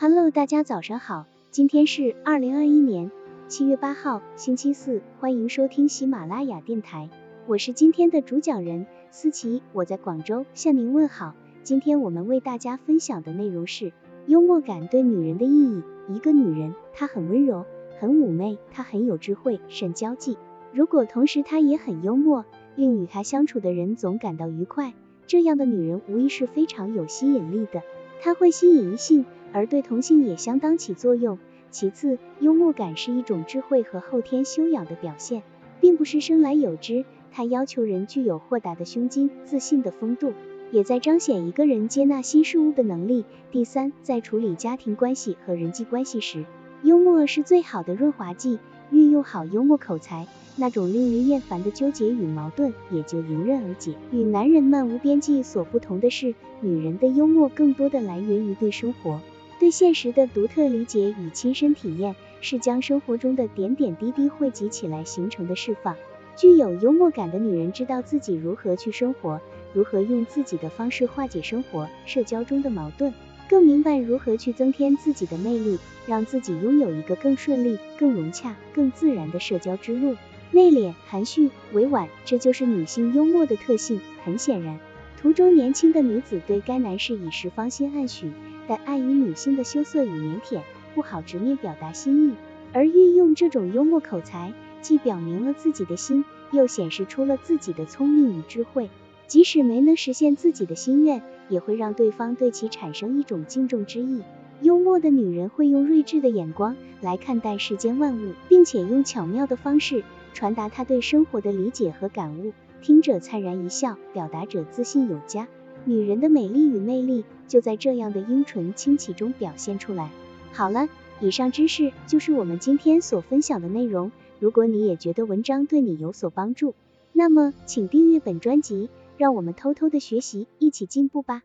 Hello，大家早上好，今天是二零二一年七月八号，星期四，欢迎收听喜马拉雅电台，我是今天的主讲人思琪，我在广州向您问好。今天我们为大家分享的内容是幽默感对女人的意义。一个女人，她很温柔，很妩媚，她很有智慧，善交际。如果同时她也很幽默，令与她相处的人总感到愉快，这样的女人无疑是非常有吸引力的，它会吸引异性。而对同性也相当起作用。其次，幽默感是一种智慧和后天修养的表现，并不是生来有之。它要求人具有豁达的胸襟、自信的风度，也在彰显一个人接纳新事物的能力。第三，在处理家庭关系和人际关系时，幽默是最好的润滑剂。运用好幽默口才，那种令人厌烦的纠结与矛盾也就迎刃而解。与男人漫无边际所不同的是，女人的幽默更多的来源于对生活。对现实的独特理解与亲身体验，是将生活中的点点滴滴汇集起来形成的释放。具有幽默感的女人知道自己如何去生活，如何用自己的方式化解生活、社交中的矛盾，更明白如何去增添自己的魅力，让自己拥有一个更顺利、更融洽、更自然的社交之路。内敛、含蓄、委婉，这就是女性幽默的特性。很显然，图中年轻的女子对该男士已是芳心暗许。但碍于女性的羞涩与腼腆，不好直面表达心意，而运用这种幽默口才，既表明了自己的心，又显示出了自己的聪明与智慧。即使没能实现自己的心愿，也会让对方对其产生一种敬重之意。幽默的女人会用睿智的眼光来看待世间万物，并且用巧妙的方式传达她对生活的理解和感悟，听者灿然一笑，表达者自信有加。女人的美丽与魅力就在这样的英纯清奇中表现出来。好了，以上知识就是我们今天所分享的内容。如果你也觉得文章对你有所帮助，那么请订阅本专辑，让我们偷偷的学习，一起进步吧。